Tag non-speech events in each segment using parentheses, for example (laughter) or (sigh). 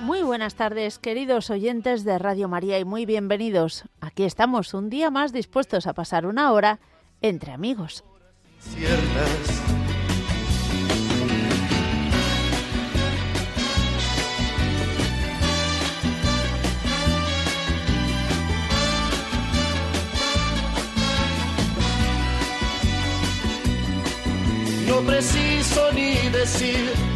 Muy buenas tardes, queridos oyentes de Radio María, y muy bienvenidos. Aquí estamos un día más dispuestos a pasar una hora entre amigos. No preciso ni decir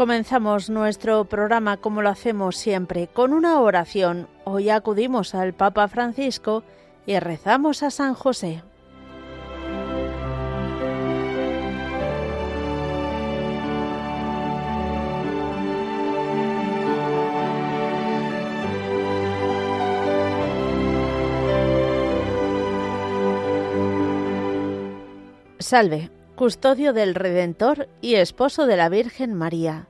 Comenzamos nuestro programa como lo hacemos siempre, con una oración. Hoy acudimos al Papa Francisco y rezamos a San José. Salve, custodio del Redentor y esposo de la Virgen María.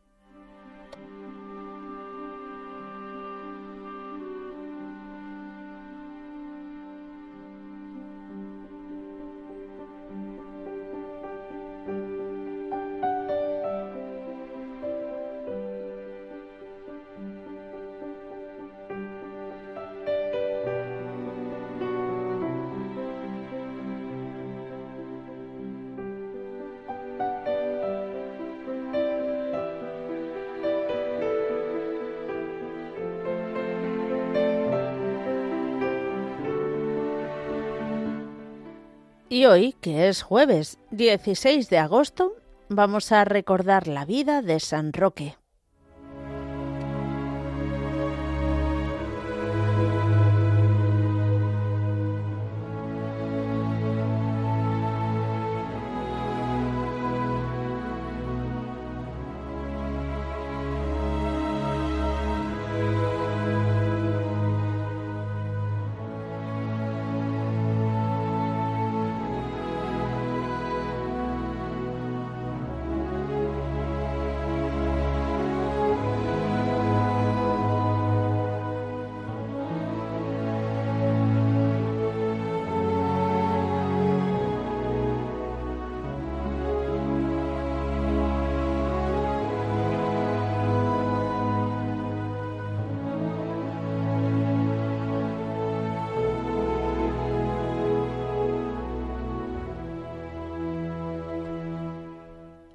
Y hoy, que es jueves 16 de agosto, vamos a recordar la vida de San Roque.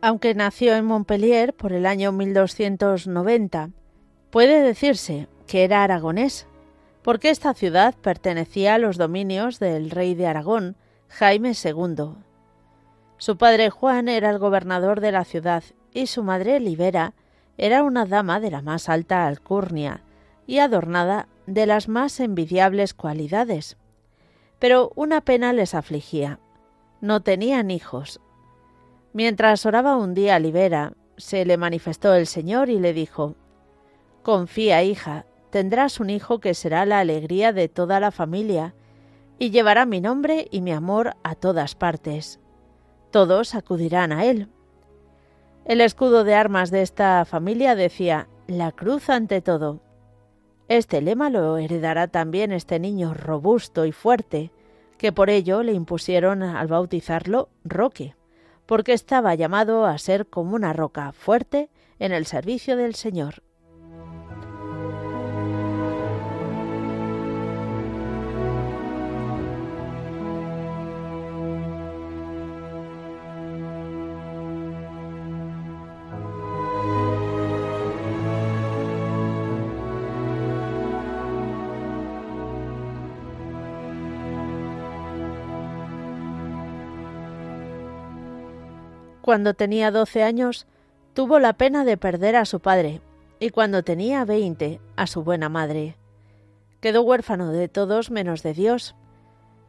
Aunque nació en Montpellier por el año 1290, puede decirse que era aragonés, porque esta ciudad pertenecía a los dominios del rey de Aragón, Jaime II. Su padre Juan era el gobernador de la ciudad y su madre Libera era una dama de la más alta alcurnia y adornada de las más envidiables cualidades. Pero una pena les afligía. No tenían hijos. Mientras oraba un día Libera, se le manifestó el Señor y le dijo, Confía, hija, tendrás un hijo que será la alegría de toda la familia, y llevará mi nombre y mi amor a todas partes. Todos acudirán a él. El escudo de armas de esta familia decía La cruz ante todo. Este lema lo heredará también este niño robusto y fuerte, que por ello le impusieron al bautizarlo Roque porque estaba llamado a ser como una roca fuerte en el servicio del Señor. Cuando tenía doce años, tuvo la pena de perder a su padre, y cuando tenía veinte, a su buena madre. Quedó huérfano de todos menos de Dios,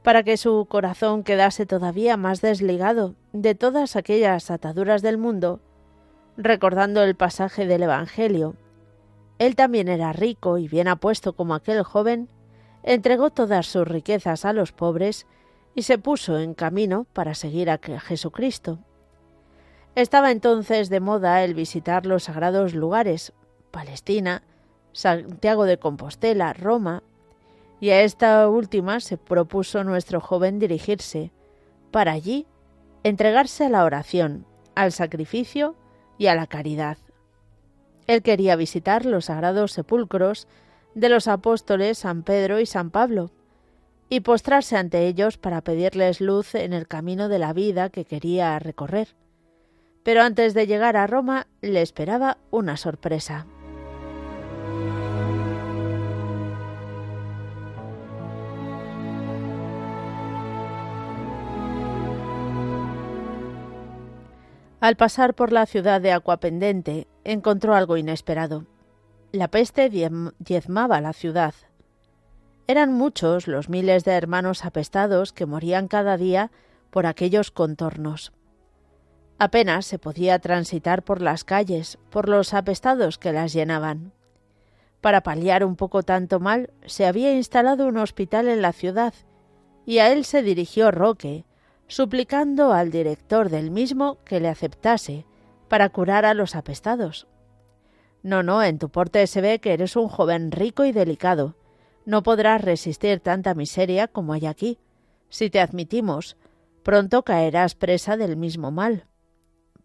para que su corazón quedase todavía más desligado de todas aquellas ataduras del mundo, recordando el pasaje del Evangelio. Él también era rico y bien apuesto como aquel joven, entregó todas sus riquezas a los pobres y se puso en camino para seguir a Jesucristo. Estaba entonces de moda el visitar los sagrados lugares, Palestina, Santiago de Compostela, Roma, y a esta última se propuso nuestro joven dirigirse, para allí entregarse a la oración, al sacrificio y a la caridad. Él quería visitar los sagrados sepulcros de los apóstoles San Pedro y San Pablo, y postrarse ante ellos para pedirles luz en el camino de la vida que quería recorrer pero antes de llegar a Roma le esperaba una sorpresa. Al pasar por la ciudad de Acuapendente, encontró algo inesperado. La peste diezmaba la ciudad. Eran muchos los miles de hermanos apestados que morían cada día por aquellos contornos. Apenas se podía transitar por las calles, por los apestados que las llenaban. Para paliar un poco tanto mal, se había instalado un hospital en la ciudad, y a él se dirigió Roque, suplicando al director del mismo que le aceptase para curar a los apestados. No, no, en tu porte se ve que eres un joven rico y delicado. No podrás resistir tanta miseria como hay aquí. Si te admitimos, pronto caerás presa del mismo mal.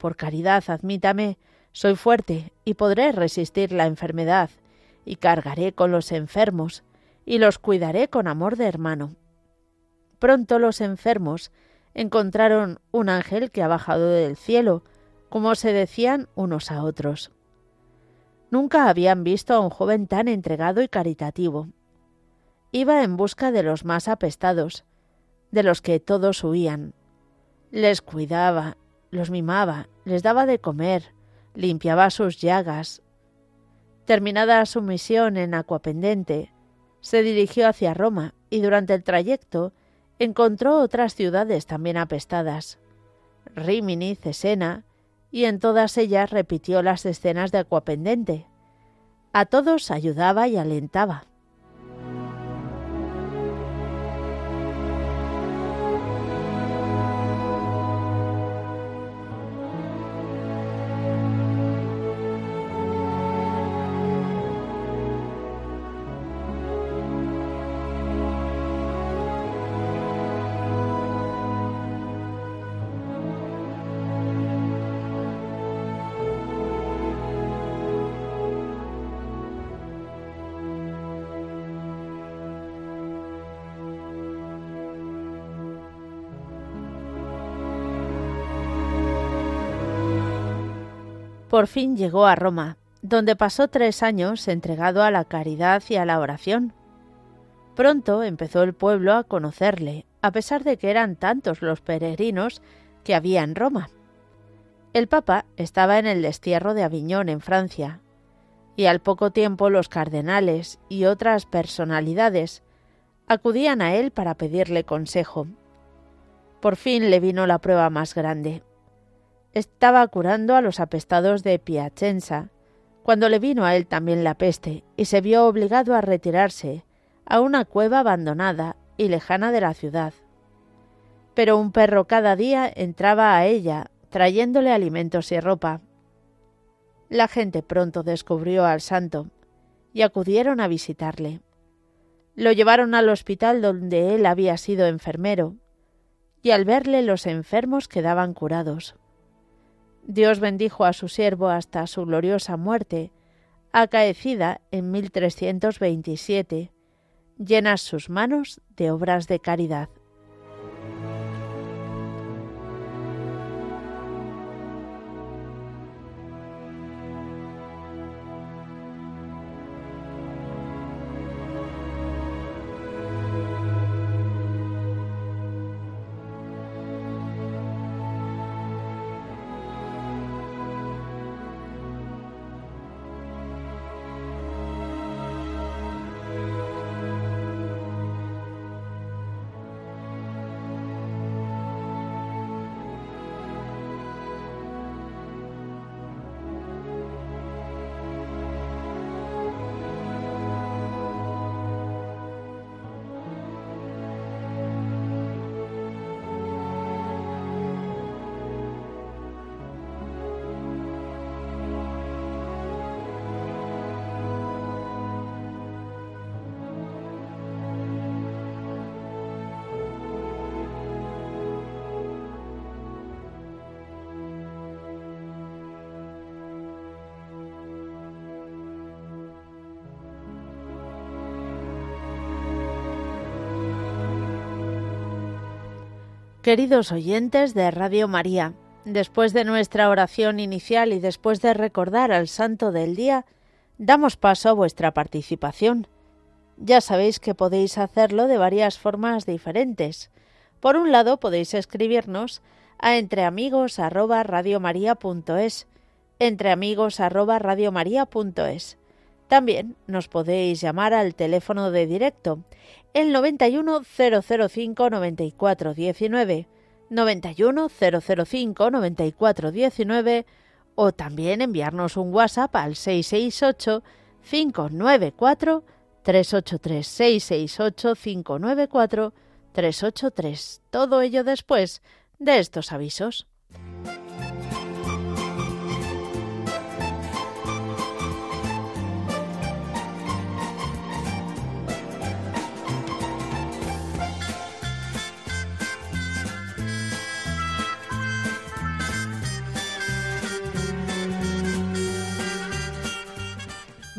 Por caridad, admítame, soy fuerte y podré resistir la enfermedad, y cargaré con los enfermos, y los cuidaré con amor de hermano. Pronto los enfermos encontraron un ángel que ha bajado del cielo, como se decían unos a otros. Nunca habían visto a un joven tan entregado y caritativo. Iba en busca de los más apestados, de los que todos huían. Les cuidaba, los mimaba, les daba de comer, limpiaba sus llagas. Terminada su misión en Acuapendente, se dirigió hacia Roma y durante el trayecto encontró otras ciudades también apestadas, Rimini, Cesena, y en todas ellas repitió las escenas de Acuapendente. A todos ayudaba y alentaba. Por fin llegó a Roma, donde pasó tres años entregado a la caridad y a la oración. Pronto empezó el pueblo a conocerle, a pesar de que eran tantos los peregrinos que había en Roma. El Papa estaba en el destierro de Aviñón, en Francia, y al poco tiempo los cardenales y otras personalidades acudían a él para pedirle consejo. Por fin le vino la prueba más grande. Estaba curando a los apestados de Piacenza, cuando le vino a él también la peste, y se vio obligado a retirarse a una cueva abandonada y lejana de la ciudad. Pero un perro cada día entraba a ella, trayéndole alimentos y ropa. La gente pronto descubrió al santo y acudieron a visitarle. Lo llevaron al hospital donde él había sido enfermero, y al verle los enfermos quedaban curados. Dios bendijo a su siervo hasta su gloriosa muerte, acaecida en 1327, llenas sus manos de obras de caridad. Queridos oyentes de Radio María, después de nuestra oración inicial y después de recordar al Santo del Día, damos paso a vuestra participación. Ya sabéis que podéis hacerlo de varias formas diferentes. Por un lado, podéis escribirnos a entreamigos@radiomaria.es. También nos podéis llamar al teléfono de directo el 91 005 94 19 91 005 94 19 o también enviarnos un WhatsApp al 668 594 383 668 594 383. Todo ello después de estos avisos.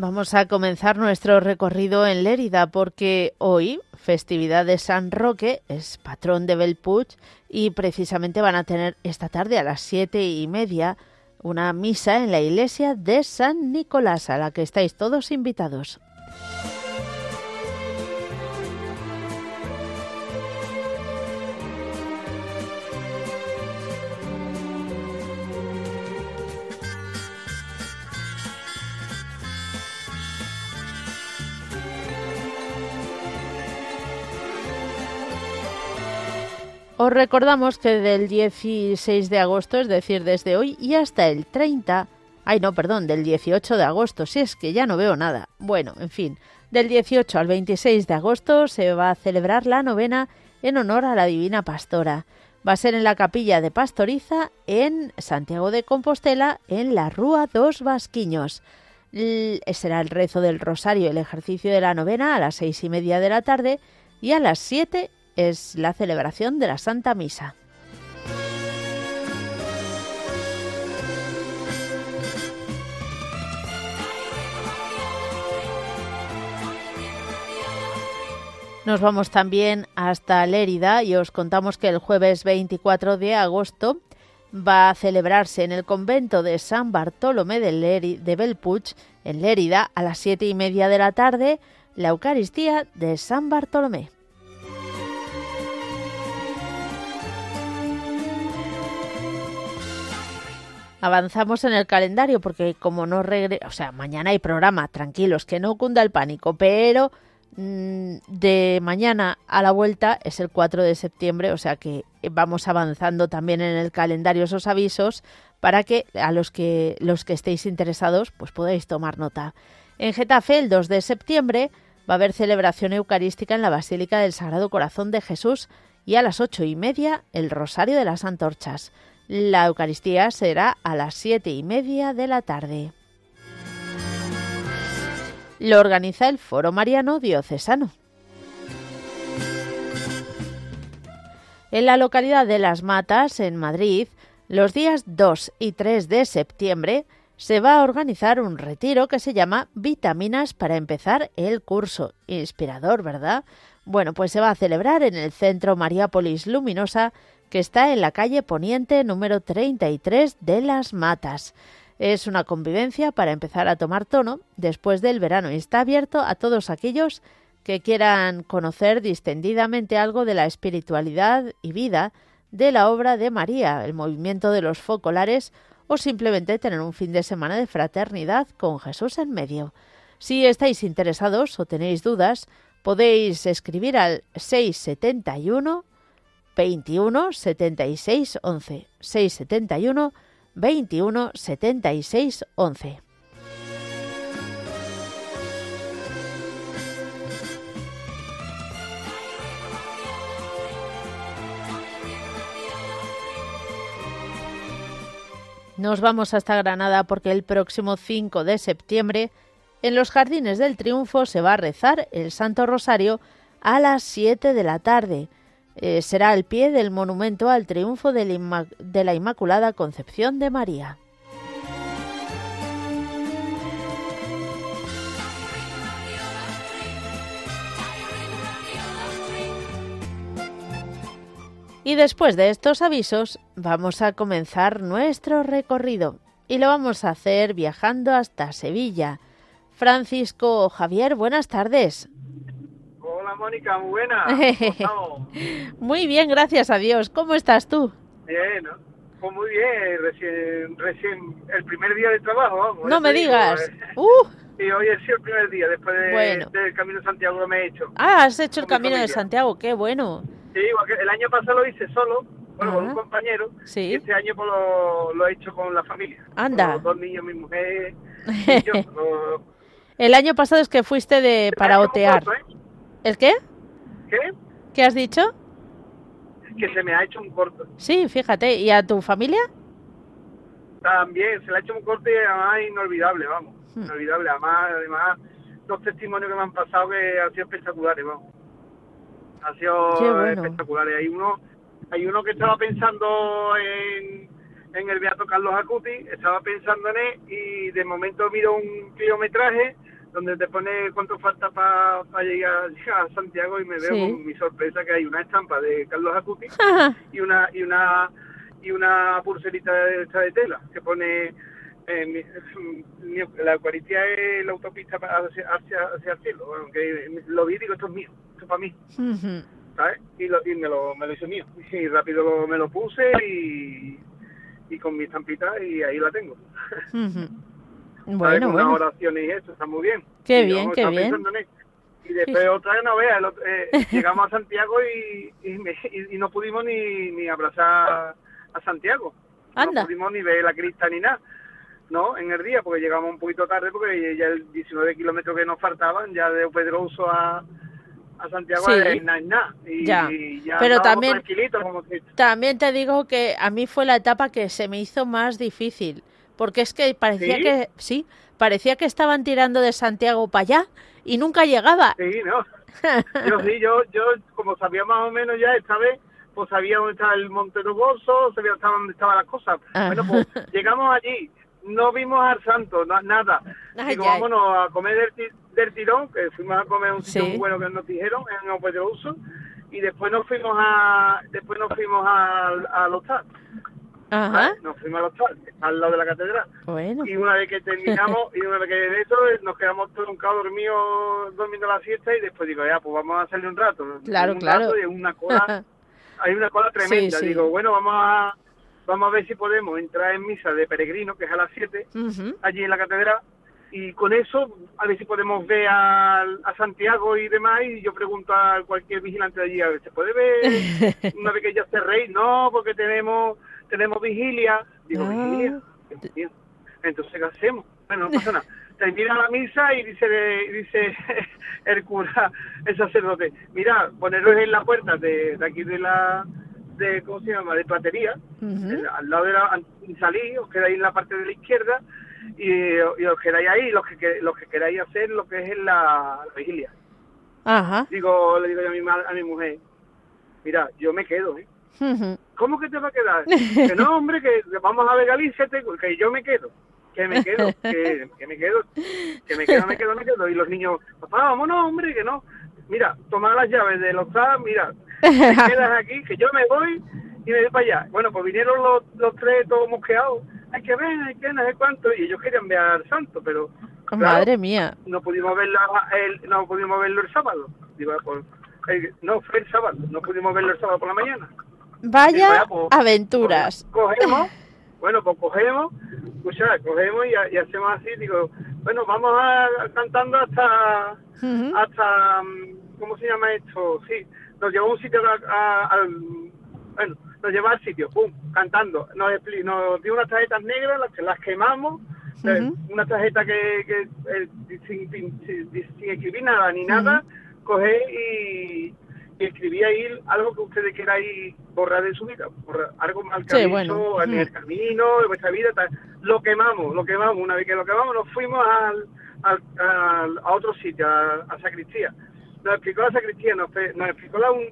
Vamos a comenzar nuestro recorrido en Lérida porque hoy, festividad de San Roque, es patrón de Belpuig y precisamente van a tener esta tarde a las siete y media una misa en la iglesia de San Nicolás a la que estáis todos invitados. Os recordamos que del 16 de agosto, es decir, desde hoy y hasta el 30, ay no, perdón, del 18 de agosto, si es que ya no veo nada. Bueno, en fin, del 18 al 26 de agosto se va a celebrar la novena en honor a la Divina Pastora. Va a ser en la capilla de Pastoriza en Santiago de Compostela, en la Rúa dos Vasquiños. será el rezo del rosario, el ejercicio de la novena a las seis y media de la tarde y a las siete es la celebración de la Santa Misa. Nos vamos también hasta Lérida y os contamos que el jueves 24 de agosto va a celebrarse en el convento de San Bartolomé de, de Belpuig, en Lérida, a las siete y media de la tarde, la Eucaristía de San Bartolomé. Avanzamos en el calendario porque como no regre... o sea, mañana hay programa, tranquilos, que no cunda el pánico, pero mm, de mañana a la vuelta es el 4 de septiembre, o sea que vamos avanzando también en el calendario esos avisos para que a los que los que estéis interesados pues podáis tomar nota. En Getafe el 2 de septiembre va a haber celebración eucarística en la Basílica del Sagrado Corazón de Jesús y a las ocho y media el Rosario de las Antorchas. La Eucaristía será a las siete y media de la tarde. Lo organiza el Foro Mariano Diocesano. En la localidad de Las Matas, en Madrid, los días 2 y 3 de septiembre se va a organizar un retiro que se llama Vitaminas para empezar el curso. Inspirador, ¿verdad? Bueno, pues se va a celebrar en el Centro Mariápolis Luminosa, que está en la calle Poniente número 33 de Las Matas. Es una convivencia para empezar a tomar tono después del verano y está abierto a todos aquellos que quieran conocer distendidamente algo de la espiritualidad y vida de la obra de María, el movimiento de los focolares o simplemente tener un fin de semana de fraternidad con Jesús en medio. Si estáis interesados o tenéis dudas, podéis escribir al 671 21 76 11 671 21 76 11 Nos vamos hasta Granada porque el próximo 5 de septiembre en los Jardines del Triunfo se va a rezar el Santo Rosario a las 7 de la tarde. Eh, será al pie del monumento al triunfo de la Inmaculada Concepción de María. Y después de estos avisos vamos a comenzar nuestro recorrido y lo vamos a hacer viajando hasta Sevilla. Francisco Javier, buenas tardes. Hola Mónica, muy buena. (laughs) muy bien, gracias a Dios. ¿Cómo estás tú? Bien, pues muy bien, recién, recién el primer día de trabajo, vamos. No me digas. Eh. Uh. Y hoy ha sido el primer día después del Camino de Santiago que me he hecho. Ah, has hecho el Camino de Santiago, qué bueno. Sí, el año pasado lo hice solo, bueno, con un compañero. Sí. Y este año pues, lo, he hecho con la familia. Anda. los dos niños, mi mujer (laughs) y yo. El año pasado es que fuiste de para otear. ¿eh? ¿El qué? ¿Qué? ¿Qué has dicho? Que se me ha hecho un corto. Sí, fíjate. ¿Y a tu familia? También, se le ha hecho un corte además inolvidable, vamos. Hmm. Inolvidable. Además, además, dos testimonios que me han pasado que han sido espectaculares, vamos ha sido espectacular. Hay uno, hay uno que estaba pensando en, en el Beato Carlos Acuti, estaba pensando en él y de momento miro un kilometraje donde te pone cuánto falta para llegar, a Santiago y me veo con mi sorpresa que hay una estampa de Carlos Acuti (laughs) y una y una y una pulserita de, de tela que pone eh, la Eucaristía es la autopista hacia, hacia, el cielo, aunque lo vi digo esto es mío para mí. ¿Sabes? Y, lo, y me, lo, me lo hizo mío. Y rápido me lo puse y, y con mi estampita y ahí la tengo. (laughs) Bueno, Una oración y eso, está muy bien. Qué bien, qué bien. Y después otra vez no veas, eh, (laughs) llegamos a Santiago y, y, no pudimos ni, ni abrazar a Santiago. No pudimos ni ver la crista ni nada. ¿no? En el día, porque llegamos un poquito tarde, porque ya el 19 kilómetros que nos faltaban, ya de Pedroso a, a Santiago sí. nada, Y, ya. Pero también, también te digo que a mí fue la etapa que se me hizo más difícil, porque es que parecía que, sí, parecía que estaban tirando de Santiago para allá y nunca llegaba. Sí, no. Yo sí, yo, yo como sabía más o menos ya esta vez, pues sabía dónde estaba el Monte Bolso, sabía dónde estaban las cosas. Ah. Bueno, pues (laughs) llegamos allí, no vimos al santo, nada. Digo, vámonos a comer del, del, tirón, que fuimos a comer un sitio muy bueno que nos dijeron en Uso, y después nos fuimos a después nos fuimos al, al hostal. Ajá. Nos fuimos al hostal, al lado de la catedral. Bueno. Y una vez que terminamos, (laughs) y una vez que de eso, nos quedamos cabo dormidos, durmiendo la siesta, y después digo, ya, pues vamos a salir un rato. Claro, un claro. Rato y una cola, (laughs) hay una cola tremenda. Digo, bueno, vamos a vamos a ver si podemos entrar en misa de peregrino, que es a las 7, allí en la catedral, y con eso a ver si podemos ver a, a, Santiago y demás y yo pregunto a cualquier vigilante de allí a ver se puede ver (laughs) una vez que ya rey no porque tenemos tenemos vigilia digo ah. vigilia entonces qué hacemos bueno no pasa nada (laughs) termina la misa y dice dice (laughs) el cura el sacerdote mira poneros en la puerta de, de aquí de la de cómo se llama de platería al lado de la salí os quedáis en la parte de la izquierda y, os quedáis ahí los que los que queráis hacer lo que es la, vigilia. Ajá. Digo, le digo yo a mi, a mi mujer, mira, yo me quedo, ¿eh? ¿Cómo que te va a quedar? que no, hombre, que vamos a ver Galicia, que yo me quedo, que me quedo, que, que, me quedo, que me quedo, me quedo, me quedo. Y los niños, papá, vámonos, hombre, que no. Mira, toma las llaves de los mira, te (laughs) quedas aquí, que yo me voy y me voy para allá. Bueno, pues vinieron los, los tres todos mosqueados hay que ver, hay que no sé cuánto, y ellos querían ver al santo, pero... Madre mía. No pudimos verlo el, no pudimos verlo el sábado. no, fue el sábado, no pudimos verlo el sábado por la mañana. Vaya pues, aventuras. cogemos, (laughs) bueno, pues cogemos, escucha, cogemos y, hacemos así, digo, bueno, vamos a cantando hasta, hasta, mm, ¿cómo se llama esto? Sí, nos llevó a un sitio al, bueno, nos lleva al sitio, pum, cantando. Nos, nos dio unas tarjetas negras, las, las quemamos, eh, una tarjeta que, que eh, sin, sin, escribir nada ni nada, coge y, y escribí ahí algo que ustedes queráis borrar de su vida, algo mal que en el camino, de vuestra vida, lo quemamos, lo quemamos. Una vez que lo quemamos, nos fuimos al, al, a otro sitio, a, a Sacristía. Nos explicó la sacristía, nos, explicó la, un,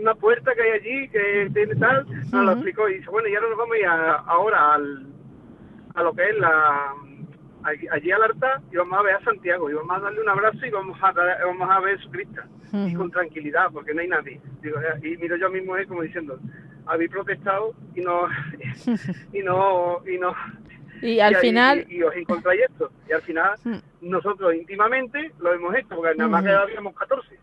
una puerta que hay allí, que tiene tal, nos lo explicó y dice, bueno, y ahora nos vamos a ir ahora al, a lo que es la allí al altar y vamos a ver a Santiago y vamos a darle un abrazo y vamos a vamos a ver a Jesucristo y con tranquilidad porque no hay nadie Digo, y miro yo a mi mujer como diciendo habéis protestado y no (laughs) y no y no y al final... Y, os encontráis esto. Y al final nosotros íntimamente lo hemos hecho, porque nada más que habíamos 14.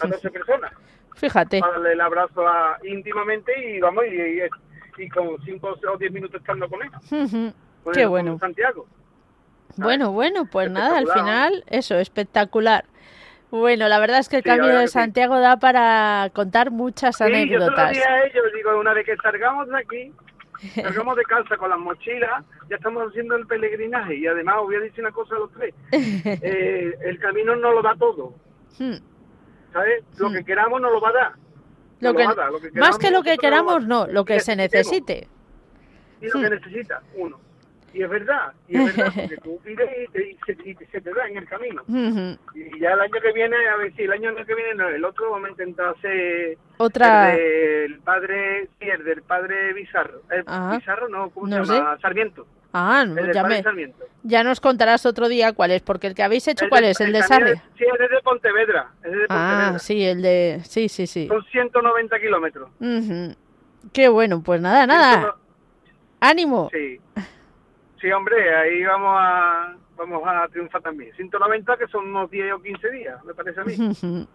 14 personas. Fíjate. Para darle el abrazo a, íntimamente y vamos, y, y, con 5 o 10 minutos estando con él. Qué bueno. Santiago. (laughs) Bueno, bueno, pues nada, al final, eso, espectacular. Bueno, la verdad es que el Camino de Santiago da para contar muchas sí, anécdotas. Yo a ellos, digo, una vez que salgamos de aquí, (laughs) Salgamos de casa con las mochilas, ya estamos haciendo el peregrinaje y además os voy a decir una cosa a los tres. (laughs) Eh, el camino no lo da todo. Hmm. ¿Sabes? Lo hmm. que queramos no lo va a dar. Lo que, más que lo que queramos, no, lo que se necesite. Y lo que hmm. necesita, uno. Y es verdad, y es verdad, porque (laughs) tú pides y, se, te da en el camino. Y ya el año que viene, a ver si el año que viene, no, el otro vamos a intentar hacer otra. El, padre, sí, el del padre Bizarro. El Bizarro, no, ¿cómo se llama? Sarmiento. Ah, no, ya, me, ya nos contarás otro día cuál es, porque el que habéis hecho, ¿cuál es? ¿El, de Sarre? Sí, es de Pontevedra. Es de Ah, sí, el de... Sí, sí, sí. Son 190 kilómetros. Qué bueno, pues nada, nada. ¡Ánimo! Sí. Sí, hombre, ahí vamos a vamos a triunfar también. 190 que son unos 10 o 15 días, me parece a mí. (laughs)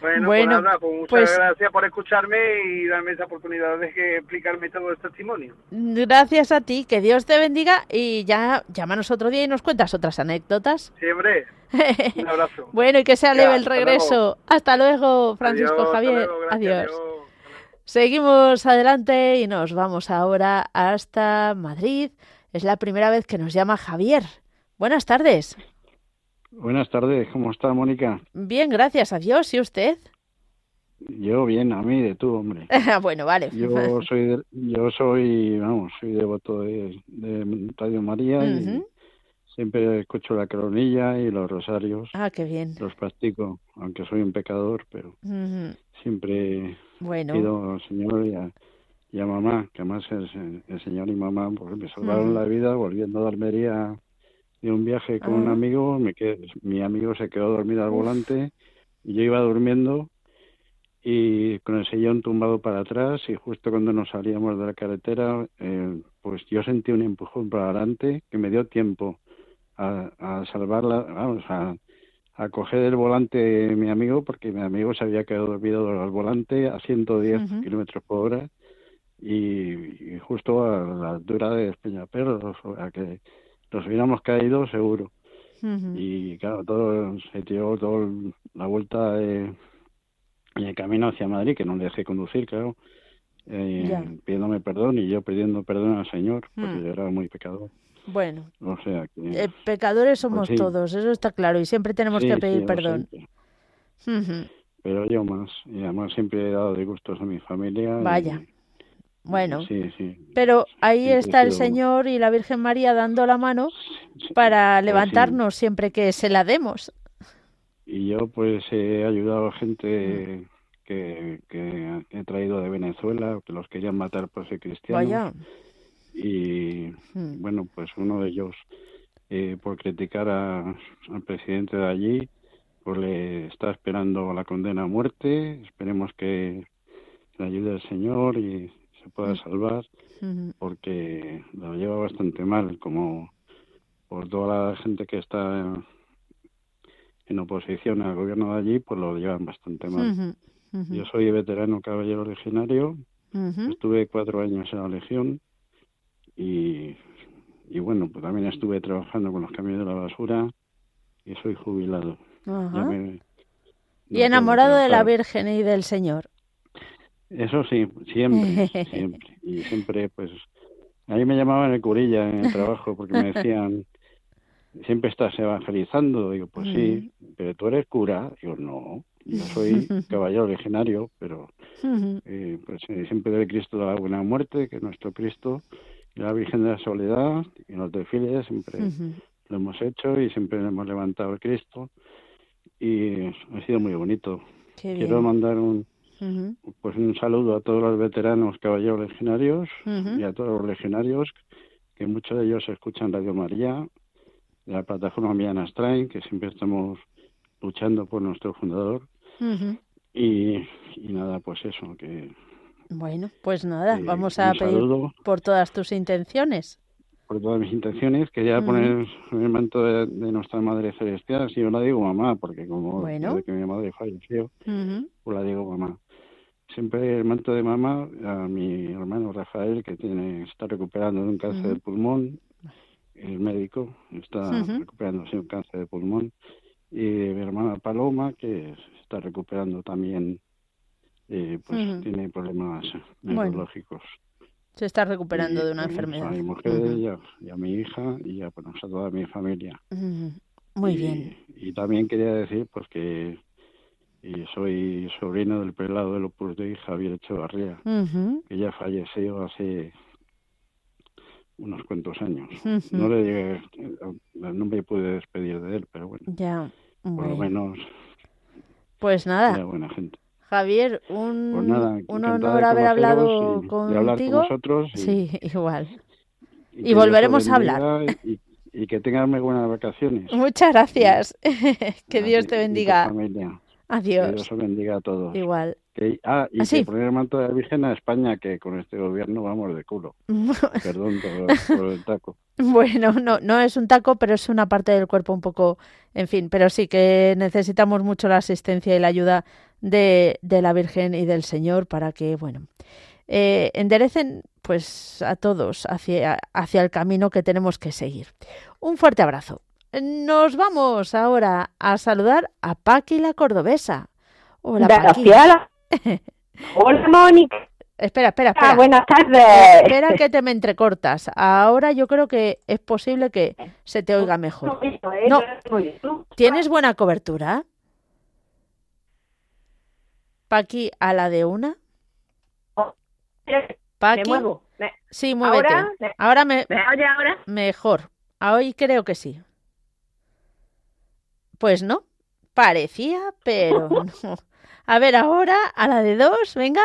bueno, pues nada, pues muchas pues gracias por escucharme y darme esa oportunidad de explicarme todo el testimonio. Gracias a ti, que Dios te bendiga y ya llámanos otro día y nos cuentas otras anécdotas. Sí, hombre. (laughs) Un abrazo. bueno, y que sea leve el regreso. Hasta luego, Francisco Javier. adiós. Seguimos adelante y nos vamos ahora hasta Madrid. Es la primera vez que nos llama Javier. Buenas tardes. Buenas tardes, ¿cómo está Mónica? Bien, gracias a Dios. ¿Y usted? Yo bien, a mí de tú, hombre. (laughs) bueno, vale. Yo soy, yo soy, vamos, soy devoto de, de Radio María y siempre escucho la coronilla y los rosarios. Ah, qué bien. Los practico, aunque soy un pecador, pero siempre bueno. pido al Señor y a, mamá, que además el, el Señor y mamá porque me salvaron la vida volviendo a Almería de un viaje con un ah. amigo, me quedé, mi amigo se quedó dormido al volante y yo iba durmiendo y con el sillón tumbado para atrás y justo cuando nos salíamos de la carretera eh, pues yo sentí un empujón para adelante que me dio tiempo a, a salvarla, vamos, a, a coger el volante mi amigo, porque mi amigo se había quedado dormido al volante a 110 kilómetros por hora. y, justo a la altura de Peñaperros, a que nos hubiéramos caído seguro. Y claro, todo se tiró toda la vuelta de, en el camino hacia Madrid, que no le dejé conducir, claro, eh, pidiéndome perdón y yo pidiendo perdón al Señor, porque hmm. yo era muy pecador. Bueno, o sea eh, pecadores somos pues todos, eso está claro, y siempre tenemos que pedir perdón. Pero yo más, y además siempre he dado disgustos a mi familia. Vaya. Bueno, sí, sí. pero ahí está el Señor y la Virgen María dando la mano para levantarnos siempre que se la demos. Y yo pues he ayudado a gente que, que he traído de Venezuela, que los querían matar por ser cristianos. Vaya. Y bueno, pues uno de ellos, eh, por criticar al presidente de allí, pues le está esperando la condena a muerte. Esperemos que le ayude el Señor y se pueda mm. salvar porque lo lleva bastante mal, como por toda la gente que está en oposición al gobierno de allí, pues lo llevan bastante mal. Yo soy veterano caballero legionario, estuve cuatro años en la legión y, y bueno, pues también estuve trabajando con los camiones de la basura y soy jubilado. y enamorado de la Virgen y del Señor. Eso sí, siempre, (laughs) siempre. Y siempre, pues, a mí me llamaban el curilla en el trabajo porque me decían, siempre estás evangelizando. Digo, pues sí, pero tú eres cura. Digo, no, yo soy caballero legionario, pero eh, pues eh, siempre de Cristo la buena muerte, que nuestro Cristo y la Virgen de la Soledad y los desfiles siempre lo hemos hecho y siempre hemos levantado a Cristo y ha sido muy bonito. Quiero mandar un, pues un saludo a todos los veteranos caballeros legionarios y a todos los legionarios, que muchos de ellos escuchan Radio María, de la plataforma Miana Strain, que siempre estamos luchando por nuestro fundador. y, nada, pues eso, que... Bueno, pues nada, vamos a pedir por todas tus intenciones. Por todas mis intenciones. Quería poner el manto de, nuestra Madre Celestial, si yo la digo mamá, porque como desde que mi madre falleció, pues la digo mamá. Siempre el manto de mamá a mi hermano Rafael, que tiene está recuperando de un cáncer de pulmón, el médico está recuperando de un cáncer de pulmón, y mi hermana Paloma, que está recuperando también, eh, pues tiene problemas neurológicos. Se está recuperando de una enfermedad. A mi mujer y, a, mi hija y a, pues, a toda mi familia. Muy bien. Y también quería decir pues que y soy sobrino del pelado de Opus Dei Javier Echevarría, que ya falleció hace unos cuantos años. No le llegué, no me pude despedir de él, pero bueno. Ya, por lo menos. Pues nada. Era buena gente. Javier, un, pues un honor haber hablado contigo. Sí, (laughs) igual. Y, volveremos a hablar. Y, que tengas buenas vacaciones. Muchas gracias. (laughs) que Dios te bendiga. Adiós. Que Dios os bendiga a todos. Igual. ah, y ¿Ah, poner el manto de la Virgen a España, que con este gobierno vamos de culo. (laughs) Perdón por, el taco. Bueno, no, no es un taco, pero es una parte del cuerpo un poco, en fin, pero sí que necesitamos mucho la asistencia y la ayuda de, de la Virgen y del Señor para que, bueno, eh, enderecen pues a todos hacia, hacia el camino que tenemos que seguir. Un fuerte abrazo. Nos vamos ahora a saludar a Paqui la cordobesa. Hola, Paqui. (laughs) Hola, Mónica. Espera, espera, espera. Ah, buenas tardes. Espera que te me entrecortas. Ahora yo creo que es posible que se te oiga mejor. No. ¿Tienes buena cobertura? Paqui, a la de una. Paqui. Sí, muévete. Ahora, me... ¿Me oye ahora? Mejor. Hoy creo que sí. Pues no, parecía, pero (laughs) no. A ver, ahora a la de dos, venga.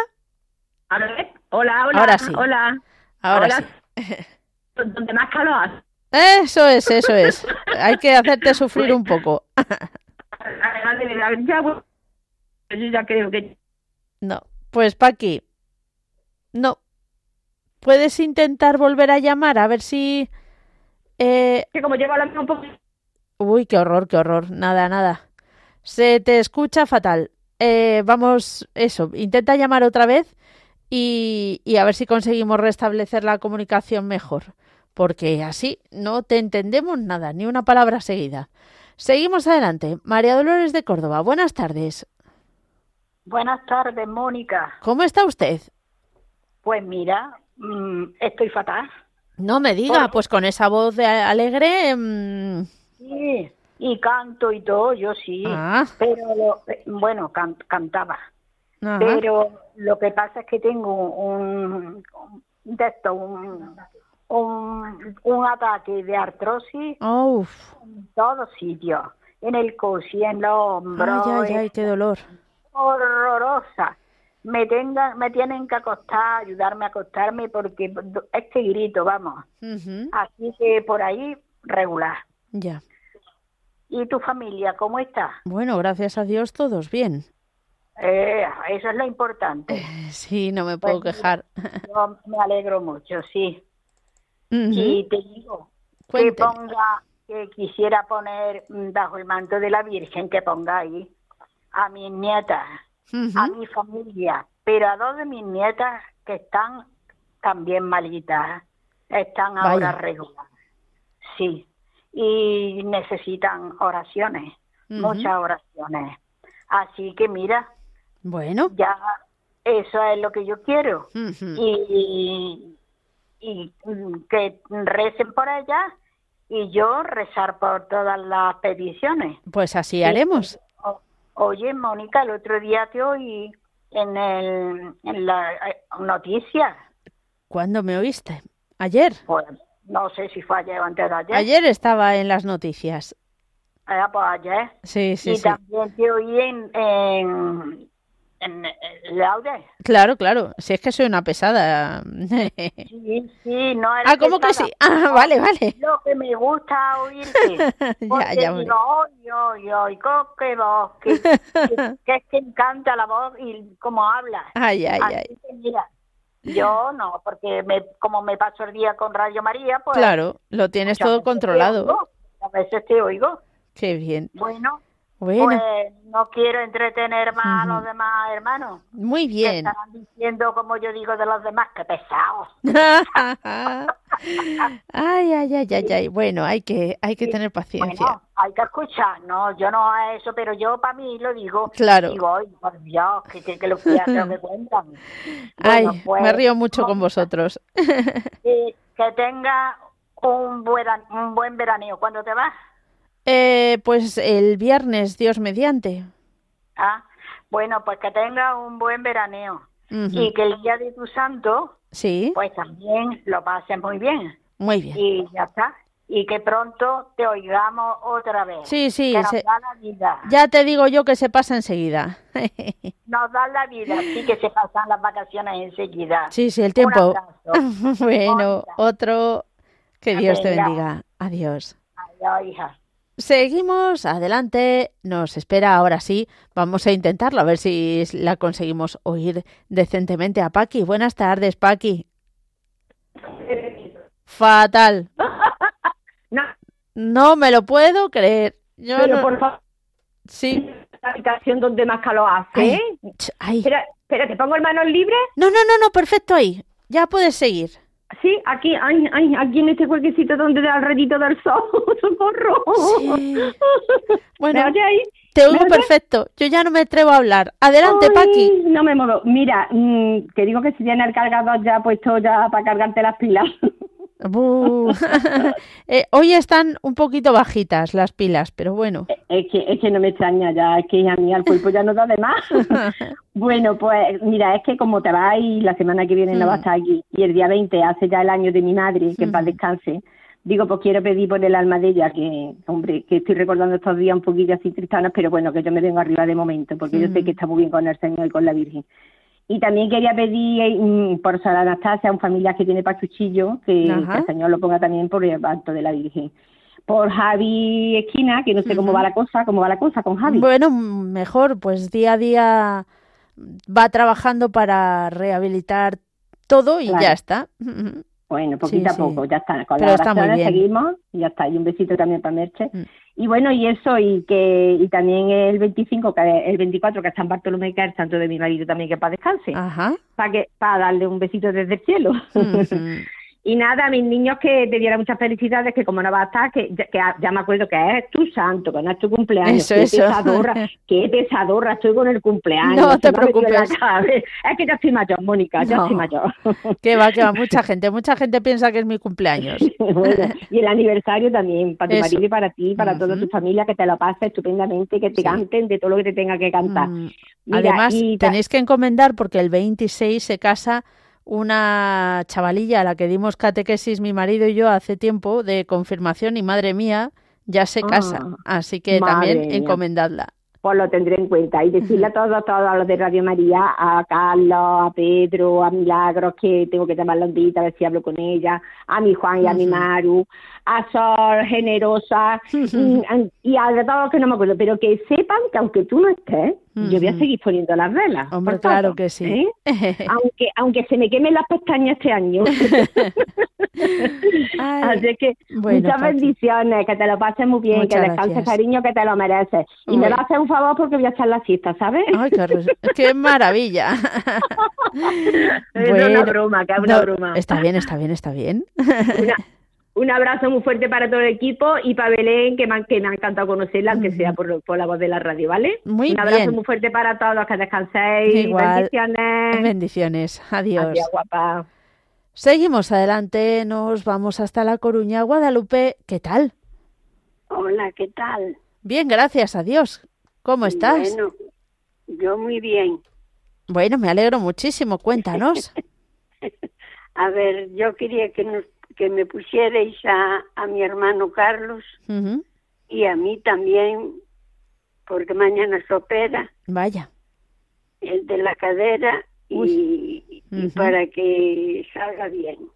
A ver, hola, hola. Ahora sí. Hola. Ahora sí. (laughs) Donde más calor. Eso es, eso es. Hay que hacerte sufrir un poco. (laughs) Yo ya creo que... No, pues Paqui, no. ¿Puedes intentar volver a llamar a ver si... Eh... Que como llevo la un poco Uy, qué horror, qué horror. Nada, nada. Se te escucha fatal. Eh, vamos, eso, intenta llamar otra vez y, y a ver si conseguimos restablecer la comunicación mejor, porque así no te entendemos nada, ni una palabra seguida. Seguimos adelante. María Dolores de Córdoba, buenas tardes. Buenas tardes, Mónica. ¿Cómo está usted? Pues mira, mm, estoy fatal. No me diga, pues con esa voz de alegre. Mm. Sí, y canto y todo, yo sí. Ah. Pero eh, bueno, cantaba. Pero lo que pasa es que tengo un, de esto, un, un, ataque de artrosis en todos sitios, en el coxi, en los hombros. Ay, ay, ay, qué dolor. Horrorosa. Me, tengan, me tienen que acostar, ayudarme a acostarme porque es que grito, vamos. Así que por ahí, regular. Ya. ¿Y tu familia cómo está? Bueno, gracias a Dios, todos bien. Eh, eso es lo importante. Sí, no me puedo pues quejar. Yo me alegro mucho, sí. Y te digo que ponga, que quisiera poner bajo el manto de la Virgen, que ponga ahí a mis nietas, a mi familia, pero a dos de mis nietas que están también malitas, están ahora regulares. Sí, y necesitan oraciones, muchas oraciones. Así que mira, bueno, ya eso es lo que yo quiero. y, y que recen por ella y yo rezar por todas las peticiones. Pues así haremos. Oye, Mónica, el otro día te oí en, el, en la eh, noticia. ¿Cuándo me oíste? ¿Ayer? Pues no sé si fue ayer o antes de ayer. Ayer estaba en las noticias. Ah, pues ayer. Sí, sí, y también te oí en, en, en, Laude. Claro, claro. Si es que soy una pesada. (laughs) Sí, sí, no Ah, ¿cómo que sí? Ah, vale, vale. Lo que me gusta oírte. (laughs) ya, ya. Digo, oy, oy, oy, qué voz. Que, (laughs) que, es que encanta la voz y cómo habla. Ay, ay, ay. mira, yo no, porque me, como me paso el día con Radio María, pues... Claro, lo tienes todo controlado. a veces te oigo. Qué bien. Bueno, bueno. Pues no quiero entretener más a los demás hermanos. Muy bien. Que estarán diciendo, como yo digo de los demás, que pesados. (laughs) ay, ay, ay, ay, ay. Bueno, hay que, hay que tener paciencia. Bueno, hay que escuchar, no, yo no a eso, pero yo para mí lo digo. Claro. Digo, ay, por Dios, que, que, que lo que (laughs) me cuentan. ay, me pues, río mucho con vosotros. que, que tenga un buen, un buen veraneo. ¿Cuándo te vas? Eh, pues el viernes, Dios mediante. Ah, bueno, pues que tenga un buen veraneo y que el día de tu santo, sí, pues también lo pases muy bien. Muy bien. Y ya está. Y que pronto te oigamos otra vez. Sí, sí. Que nos da la vida. Ya te digo yo que se pasa enseguida. (laughs) nos da la vida, sí que se pasan las vacaciones enseguida. Sí, sí, el tiempo. (laughs) bueno, otro. Que Dios te bendiga. Adiós. Adiós, hija. Seguimos adelante, nos espera ahora sí, vamos a intentarlo, a ver si la conseguimos oír decentemente a Paqui. Buenas tardes, Paqui. Fatal. (laughs) no. no me lo puedo creer. Yo Pero por favor. Sí. La habitación donde más calor hace. Ay, Espera, espera, ¿te pongo el manos libres? No, no, no, no, perfecto ahí. Ya puedes seguir. Sí, aquí, ay, ay, aquí en este huequecito donde da el redito del sol, (laughs) socorro. Sí. Bueno, ahí? te oigo perfecto. Yo ya no me atrevo a hablar. Adelante, Paqui. No me muevo. Mira, mm, que digo que si tiene el cargador ya puesto ya para cargarte las pilas. (laughs) (laughs) eh, hoy están un poquito bajitas las pilas, pero bueno. Es que, es que no me extraña ya, es que a mí al cuerpo ya no da de más. (laughs) bueno, pues mira, es que como te vas y la semana que viene no vas a estar aquí, y el día 20 hace ya el año de mi madre, que en paz descanse, digo, pues quiero pedir por el alma de ella, que, hombre, que estoy recordando estos días un poquillo así tristanas, pero bueno, que yo me vengo arriba de momento, porque yo sé que está muy bien con el Señor y con la Virgen. Y también quería pedir mm, por Sara Anastasia, un familiar que tiene pachuchillo, que, el Señor lo ponga también por el acto de la Virgen. Por Javi Esquina, que no sé cómo va la cosa, cómo va la cosa con Javi. Bueno, mejor, pues día a día va trabajando para rehabilitar todo y ya está. Bueno, poquito a poco, ya está. Con las oraciones seguimos, ya está. Y un besito también para Merche. Mm. Y bueno, y eso, y que y también el 25, que el 24, que es San Bartolomé, que es el santo de mi marido también, que para descanse. Ajá. Para que para darle un besito desde el cielo. (laughs) Y nada, mis niños que te diera muchas felicidades, que como no va a estar, que, ya me acuerdo que es tu santo, que no es tu cumpleaños. Eso, qué pesadorra, (laughs) qué pesadorra, estoy con el cumpleaños. No te preocupes. (laughs) Es que ya estoy mayor, Mónica, ya estoy mayor. (laughs) Que va, que va, mucha gente, mucha gente piensa que es mi cumpleaños. y el aniversario también, para tu marido y para ti, para toda tu familia, que te lo pases estupendamente, que te canten de todo lo que te tenga que cantar. Mm. Además, tenéis que encomendar porque el 26 se casa una chavalilla a la que dimos catequesis mi marido y yo hace tiempo de confirmación y madre mía ya se casa, ah, así que también encomendadla. Pues lo tendré en cuenta. Y decirle a (laughs) todos, a todos los de Radio María, a Carlos, a Pedro, a Milagros, que tengo que llamar la ondita, a ver si hablo con ella, a mi Juan y a mi Maru, a Sol, Generosa, (laughs) mm, y a todos los que no me acuerdo, pero que sepan que aunque tú no estés, yo voy a seguir poniendo las velas. Hombre, claro que sí. ¿eh? (laughs) aunque, aunque se me quemen las pestañas este año. (laughs) Así que muchas bendiciones, que te lo pases muy bien, que descanses cariño, que te lo mereces. Y me vas a hacer un favor porque voy a echar la cista, ¿sabes? Ay, qué, maravilla. es una broma, que es una broma. Está bien, está bien, está bien. Un abrazo muy fuerte para todo el equipo y para Belén, que me, que me ha encantado conocerla, aunque sea por, por, la voz de la radio, ¿vale? Muy un abrazo muy fuerte para todos, que descanséis. Bendiciones. Bendiciones. Adiós. Adiós, guapa. Seguimos adelante, nos vamos hasta La Coruña. Guadalupe, ¿qué tal? Hola, ¿qué tal? Bien, gracias a Dios. ¿Cómo estás? Bueno, yo muy bien. Bueno, me alegro muchísimo. Cuéntanos. (laughs) a ver, yo quería que nos que me pusierais a, a mi hermano Carlos y a mí también, porque mañana se opera. Vaya. El de la cadera y, para que salga bien.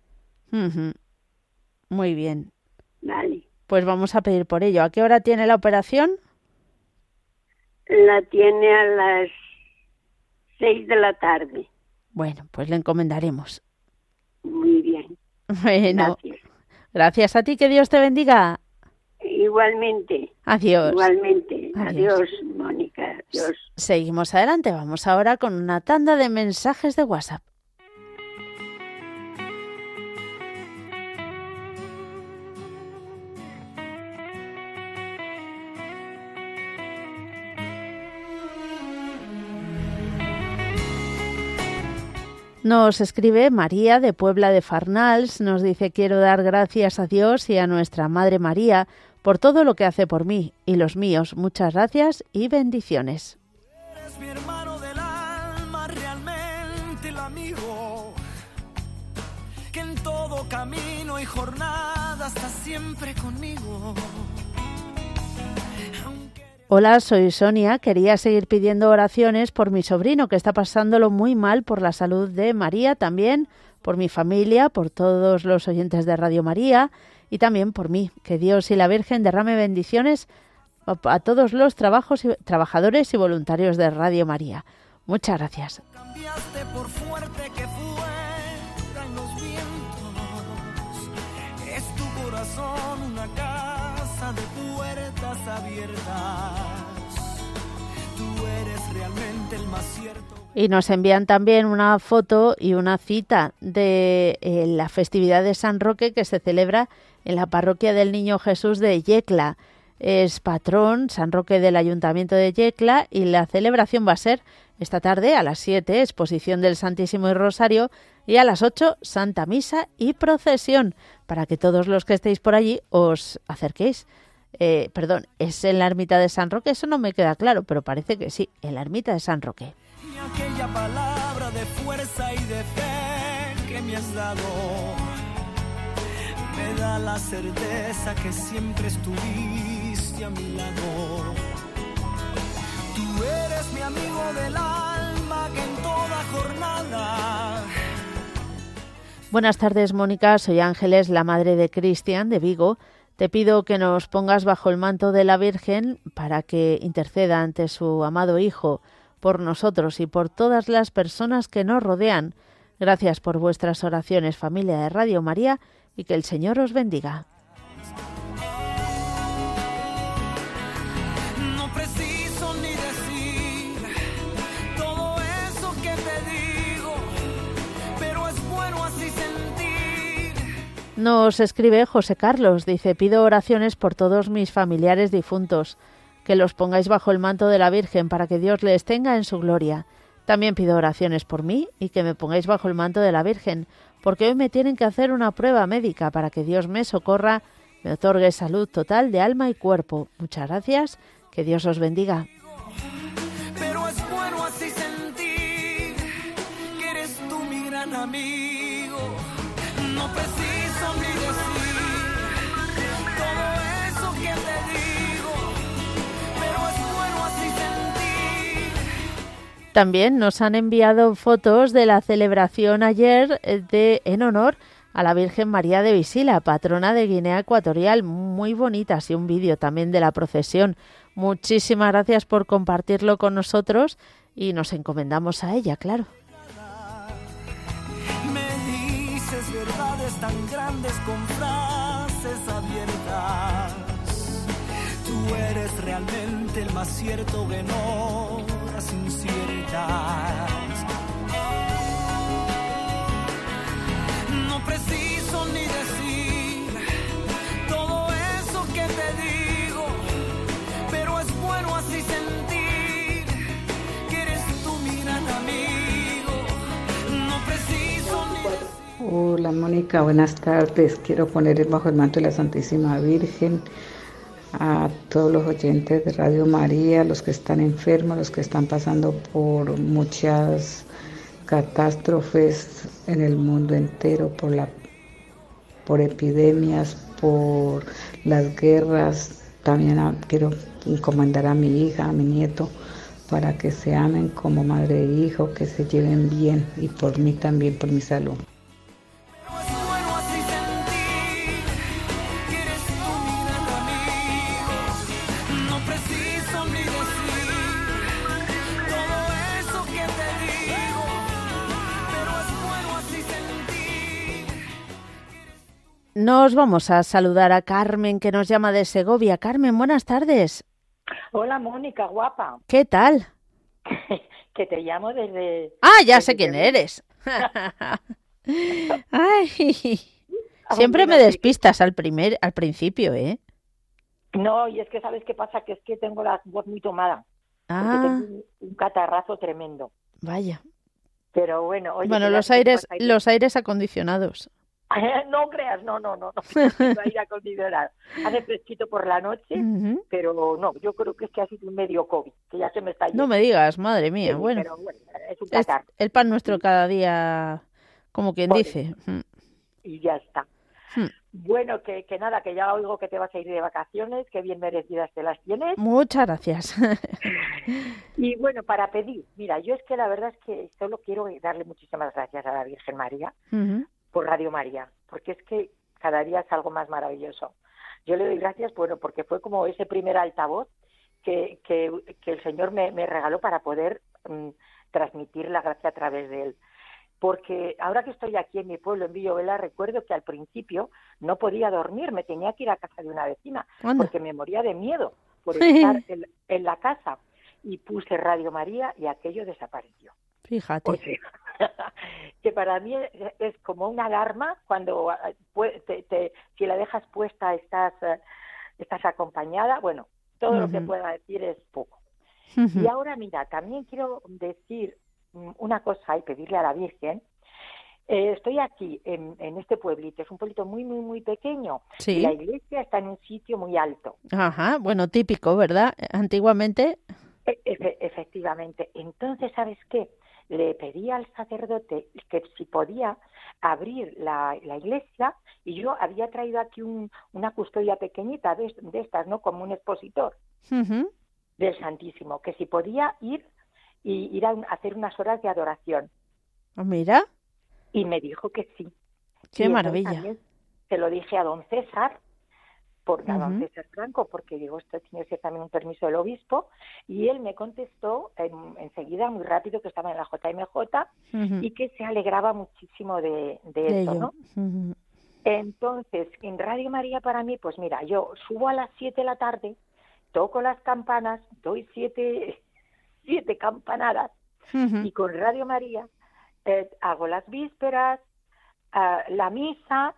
Muy bien. Vale. Pues vamos a pedir por ello. ¿A qué hora tiene la operación? La tiene a las seis de la tarde. Bueno, pues le encomendaremos. Muy bien. (laughs) Bueno, gracias. a ti, que Dios te bendiga. Igualmente. Adiós. Igualmente. Adiós, Mónica. Adiós. Seguimos adelante. Vamos ahora con una tanda de mensajes de WhatsApp. Nos escribe María de Puebla de Farnals, nos dice quiero dar gracias a Dios y a nuestra Madre María por todo lo que hace por mí y los míos. Muchas gracias y bendiciones. Eres mi hermano del alma, realmente el amigo, que en todo camino y jornada está siempre conmigo. Hola, soy Sonia. Quería seguir pidiendo oraciones por mi sobrino que está pasándolo muy mal por la salud de María, también por mi familia, por todos los oyentes de Radio María y también por mí. Que Dios y la Virgen derrame bendiciones a todos los trabajos trabajadores y voluntarios de Radio María. Muchas gracias. por Y nos envían también una foto y una cita de eh, la festividad de San Roque que se celebra en la parroquia del Niño Jesús de Yecla. Es patrón San Roque del Ayuntamiento de Yecla y la celebración va a ser esta tarde a las 7, exposición del Santísimo y Rosario, y a las 8, Santa Misa y procesión, para que todos los que estéis por allí os acerquéis. Eh, perdón, ¿es en la ermita de San Roque? Eso no me queda claro, pero parece que sí, en la ermita de San Roque. Y aquella palabra de fuerza y de fe que me has dado me da la certeza que siempre estuviste a mi lado. Tú eres mi amigo del alma que en toda jornada. Buenas tardes, Mónica. Soy Ángeles, la madre de Cristian de Vigo te pido que nos pongas bajo el manto de la Virgen para que interceda ante su amado Hijo por nosotros y por todas las personas que nos rodean. Gracias por vuestras oraciones, familia de Radio María, y que el Señor os bendiga. Nos escribe José Carlos, dice, pido oraciones por todos mis familiares difuntos, que los pongáis bajo el manto de la Virgen para que Dios les tenga en su gloria. También pido oraciones por mí y que me pongáis bajo el manto de la Virgen, porque hoy me tienen que hacer una prueba médica para que Dios me socorra, me otorgue salud total de alma y cuerpo. Muchas gracias, que Dios os bendiga. Pero es bueno así sentir que eres gran amigo. También nos han enviado fotos de la celebración ayer eh, de en honor a la Virgen María de Visila, patrona de Guinea Ecuatorial, muy bonitas y un vídeo también de la procesión. Muchísimas gracias por compartirlo con nosotros y nos encomendamos a ella, claro. Me dices verdades tan grandes con frases abiertas. Tú eres realmente el más cierto que Hola Mónica, buenas tardes. Quiero poner bajo el manto de la Santísima Virgen a todos los oyentes de Radio María, los que están enfermos, los que están pasando por muchas catástrofes en el mundo entero, por, la, por epidemias, por las guerras. También quiero encomendar a mi hija, a mi nieto, para que se amen como madre e hijo, que se lleven bien y por mí también, por mi salud. Nos vamos a saludar a Carmen, que nos llama de Segovia. Carmen, buenas tardes. Hola, Mónica, guapa. ¿Qué tal? (laughs) que te llamo desde... Ah, ya sé quién eres. (laughs) (laughs) Ay, siempre me despistas al primer, al principio, ¿eh? No, y es que sabes qué pasa, que es que tengo la voz muy tomada. Ah. Tengo un catarrazo tremendo. Vaya. Pero bueno, oye, bueno, los aires, los aires acondicionados. (laughs) No creas, no, no, no, no. aire acondicionado. Hace fresquito por la noche, pero no, yo creo que es que ha sido un medio COVID, que ya se me está yendo. No me digas, madre mía, bueno. es, un el pan nuestro cada día, como quien dice. Y ya está. Bueno, que, que nada, que ya oigo que te vas a ir de vacaciones, que bien merecidas te las tienes. Muchas gracias. (laughs) y bueno, para pedir, mira, yo es que la verdad es que solo quiero darle muchísimas gracias a la Virgen María por Radio María, porque es que cada día es algo más maravilloso. Yo le doy gracias, bueno, porque fue como ese primer altavoz que, que, el Señor me, regaló para poder mm, transmitir la gracia a través de él. Porque ahora que estoy aquí en mi pueblo, en Villovela, recuerdo que al principio no podía dormir, me tenía que ir a casa de una vecina, porque me moría de miedo por estar en, la casa. Y puse Radio María y aquello desapareció. Fíjate. (laughs) que para mí es como una alarma cuando ah, te, si la dejas puesta estás, eh, estás acompañada. Bueno, todo lo que pueda decir es poco. Y ahora, mira, también quiero decir mm, una cosa y pedirle a la Virgen. Eh, estoy aquí en, en, este pueblito, es un pueblito muy, muy, muy pequeño. Sí. la iglesia está en un sitio muy alto. Ajá, bueno, típico, ¿verdad? Antiguamente. E, efectivamente. Entonces, ¿sabes qué? Le pedí al sacerdote que si podía abrir la, iglesia y yo había traído aquí una custodia pequeñita de, estas, ¿no? Como un expositor del Santísimo, que si podía ir y ir a, hacer unas horas de adoración. Ah, mira. Y me dijo que sí. Qué maravilla. se lo dije a don César por uh -huh. César Franco, porque digo, esto tiene que ser también un permiso del obispo, y él me contestó enseguida, muy rápido, que estaba en la JMJ y que se alegraba muchísimo de, de, esto, ¿no? Entonces, en Radio María para mí, pues mira, yo subo a las 7 de la tarde, toco las campanas, doy siete, (laughs) siete campanadas, y con Radio María eh, hago las vísperas, uh, la misa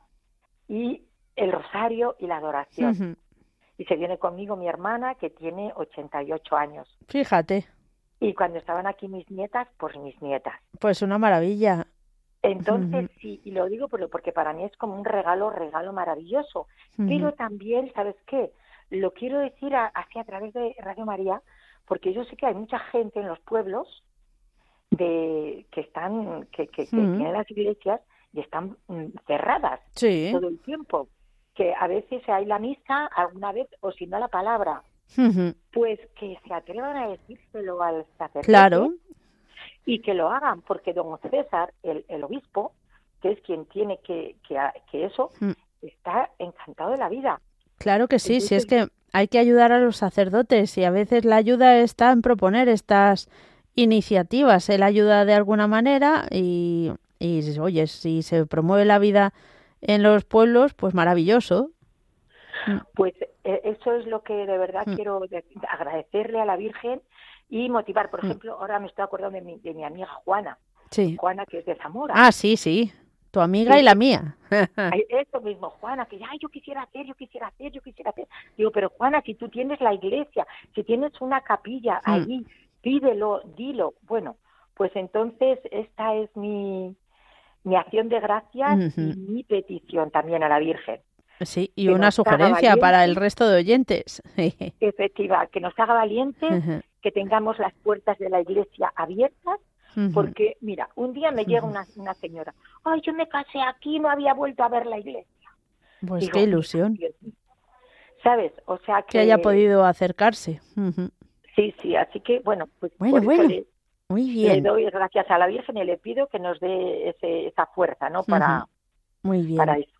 y el rosario y la adoración. Y se viene conmigo mi hermana que tiene 88 años. Fíjate. Y cuando estaban aquí mis nietas, pues mis nietas. Pues una maravilla. Entonces, sí, y lo digo porque para mí es como un regalo, regalo maravilloso. Pero también, ¿sabes qué? Lo quiero decir así a través de Radio María, porque yo sé que hay mucha gente en los pueblos de que están, que, que, tienen las iglesias y están mm, cerradas todo el tiempo que a veces hay la misa alguna vez o si no la palabra, pues que se atrevan a decírselo al sacerdote claro. y que lo hagan, porque don César, el, el obispo, que es quien tiene que, que, que eso, mm. está encantado de la vida. Claro que sí, si es que hay que ayudar a los sacerdotes y a veces la ayuda está en proponer estas iniciativas. Él ayuda de alguna manera y, y oye, si se promueve la vida en los pueblos, pues maravilloso. Mm. Pues eh, eso es lo que de verdad mm. quiero agradecerle a la Virgen y motivar. Por mm. ejemplo, ahora me estoy acordando de mi, de mi amiga Juana. Sí. Juana, que es de Zamora. Ah, sí, sí. Tu amiga y la mía. (laughs) Eso mismo, Juana, que ya yo quisiera hacer, yo quisiera hacer, yo quisiera hacer. Digo, pero Juana, si tú tienes la iglesia, si tienes una capilla allí, pídelo, dilo. Bueno, pues entonces esta es mi, mi acción de gracias y mi petición también a la Virgen. Sí, y una sugerencia para el resto de oyentes. (laughs) Efectiva, que nos haga valientes, que tengamos las puertas de la iglesia abiertas, porque, mira, un día me llega una, una, señora, ay, yo me casé aquí, no había vuelto a ver la iglesia. Pues qué ilusión. ¿Sabes? O sea que... Que haya podido acercarse. Sí, sí, así que, bueno, pues... Bueno, bueno. Muy bien. Le doy gracias a la Virgen y le pido que nos dé ese, esa fuerza, ¿no? Para, Muy bien. para eso.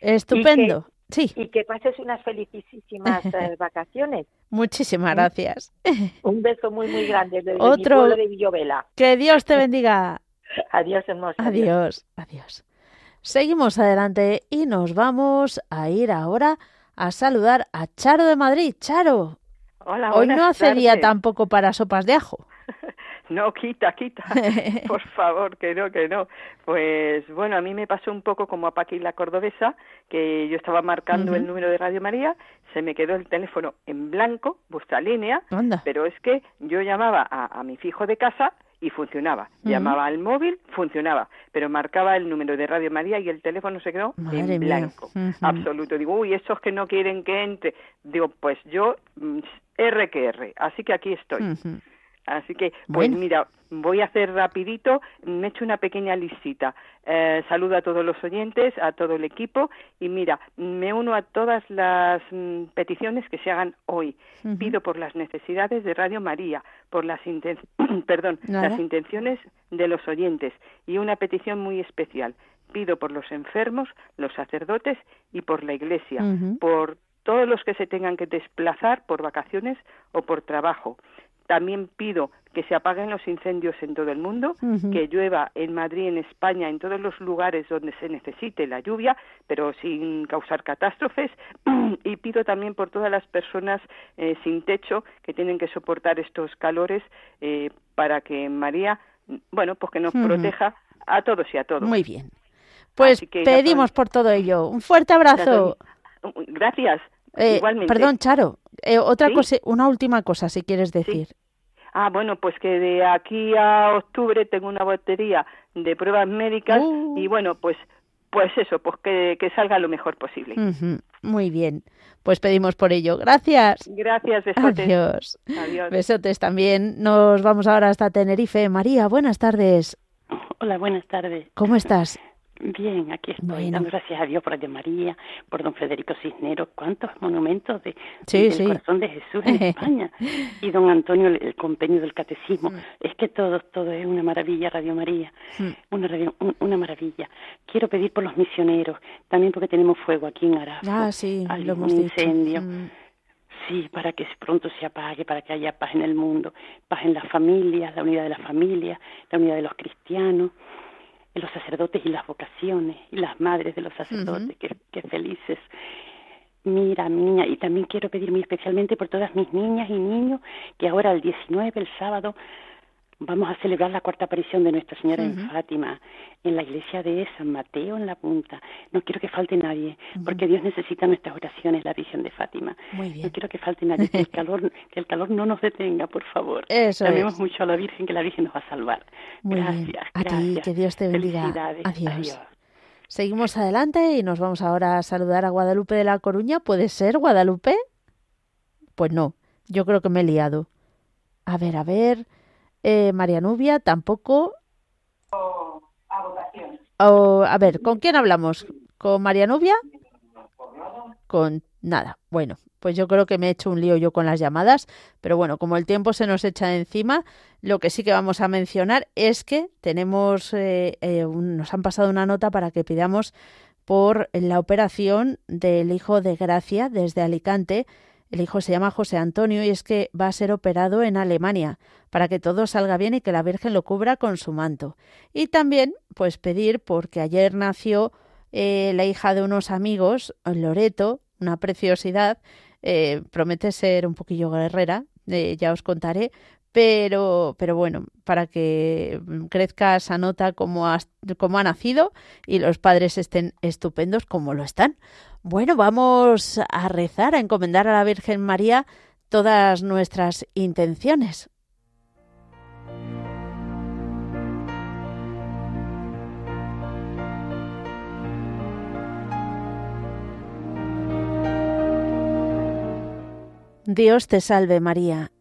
Estupendo. Y que, sí. Y que pases unas felicísimas eh, (laughs) vacaciones. Muchísimas gracias. (laughs) Un beso muy, muy grande desde Otro. mi pueblo de Villovela. Que Dios te bendiga. (laughs) adiós, hermosa. Adiós, adiós. Seguimos adelante y nos vamos a ir ahora a saludar a Charo de Madrid. Charo. Hola, Hoy no hace tardes. día tampoco para sopas de ajo. No, quita, quita, (laughs) por favor, que no, que no. Pues bueno, a mí me pasó un poco como a Paqui la cordobesa, que yo estaba marcando uh -huh. el número de Radio María, se me quedó el teléfono en blanco, vuestra línea, Anda. pero es que yo llamaba a, a mi fijo de casa y funcionaba. Uh -huh. Llamaba al móvil, funcionaba, pero marcaba el número de Radio María y el teléfono se quedó Madre en blanco, uh -huh. absoluto. Digo, uy, esos que no quieren que entre. Digo, pues yo, R que R, así que aquí estoy. Así que, pues bueno. mira, voy a hacer rapidito, me he hecho una pequeña listita. Eh, saludo a todos los oyentes, a todo el equipo y mira, me uno a todas las mm, peticiones que se hagan hoy. Uh -huh. Pido por las necesidades de Radio María, por las, inten (clears throat) perdón, las intenciones de los oyentes y una petición muy especial. Pido por los enfermos, los sacerdotes y por la Iglesia, uh -huh. por todos los que se tengan que desplazar por vacaciones o por trabajo. También pido que se apaguen los incendios en todo el mundo, uh -huh. que llueva en Madrid, en España, en todos los lugares donde se necesite la lluvia, pero sin causar catástrofes. (clears throat) y pido también por todas las personas eh, sin techo que tienen que soportar estos calores eh, para que María, bueno, pues que nos uh -huh. proteja a todos y a todos. Muy bien. Pues pedimos por todo ello. Un fuerte abrazo. Gracias. Eh, Igualmente. Perdón, Charo. Eh, otra ¿Sí? cosa, una última cosa, si quieres decir. Sí. Ah, bueno, pues que de aquí a octubre tengo una batería de pruebas médicas uh. y bueno, pues pues eso, pues que, que salga lo mejor posible. Uh -huh. Muy bien. Pues pedimos por ello. Gracias. Gracias, besotes. Adiós. Adiós. Besotes también. Nos vamos ahora hasta Tenerife. María, buenas tardes. Hola, buenas tardes. ¿Cómo estás? (laughs) Bien, aquí estoy, dando gracias a Dios por Radio María, por don Federico Cisneros, cuántos monumentos de, del corazón de Jesús en (laughs) España, y don Antonio, el, compendio del catecismo. Mm. Es que todo, todo es una maravilla, Radio María, mm. una, una maravilla. Quiero pedir por los misioneros, también porque tenemos fuego aquí en Arafo. Ah, sí, lo hemos un incendio. Mm. Sí, para que pronto se apague, para que haya paz en el mundo, paz en las familias, la unidad de la familia, la unidad de los cristianos los sacerdotes y las vocaciones y las madres de los sacerdotes, que, felices. Mira, niña, y también quiero pedir muy especialmente por todas mis niñas y niños que ahora el 19, el sábado, vamos a celebrar la cuarta aparición de Nuestra Señora en Fátima, en la iglesia de San Mateo en la punta. No quiero que falte nadie, porque Dios necesita nuestras oraciones, la Virgen de Fátima. No quiero que falte nadie, que el (laughs) calor, que el calor no nos detenga, por favor. Eso mucho a la Virgen, que la Virgen nos va a salvar. gracias, A ti, que Dios te bendiga. Adiós. Seguimos adelante y nos vamos ahora a saludar a Guadalupe de la Coruña. ¿Puede ser Guadalupe? Pues no, yo creo que me he liado. A ver, a ver. Eh, María Nubia tampoco. a a ver, ¿con quién hablamos? ¿Con María Nubia? Con nada. Bueno, pues yo creo que me he hecho un lío yo con las llamadas, pero bueno, como el tiempo se nos echa encima, lo que sí que vamos a mencionar es que tenemos, eh, eh, nos han pasado una nota para que pidamos por la operación del hijo de Gracia desde Alicante, el hijo se llama José Antonio y es que va a ser operado en Alemania para que todo salga bien y que la Virgen lo cubra con su manto. Y también, pues pedir, porque ayer nació eh, la hija de unos amigos, Loreto, una preciosidad, eh, promete ser un poquillo guerrera, eh, ya os contaré, pero, pero bueno, para que crezca esa nota como ha, como ha nacido y los padres estén estupendos como lo están. Bueno, vamos a rezar, a encomendar a la Virgen María todas nuestras intenciones. Dios te salve María,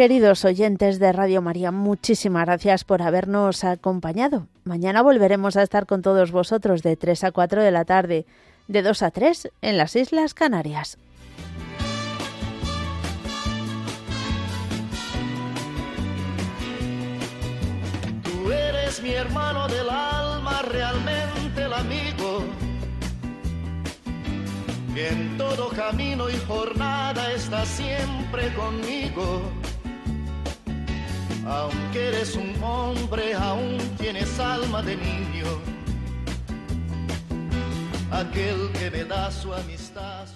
Queridos oyentes de Radio María, muchísimas gracias por habernos acompañado. Mañana volveremos a estar con todos vosotros de 3 a 4 de la tarde, de 2 a 3 en las Islas Canarias. Tú eres mi hermano del alma, realmente el amigo, en todo camino y jornada está siempre conmigo aunque eres un hombre, aún tienes alma de niño. Aquel que me da su amistad.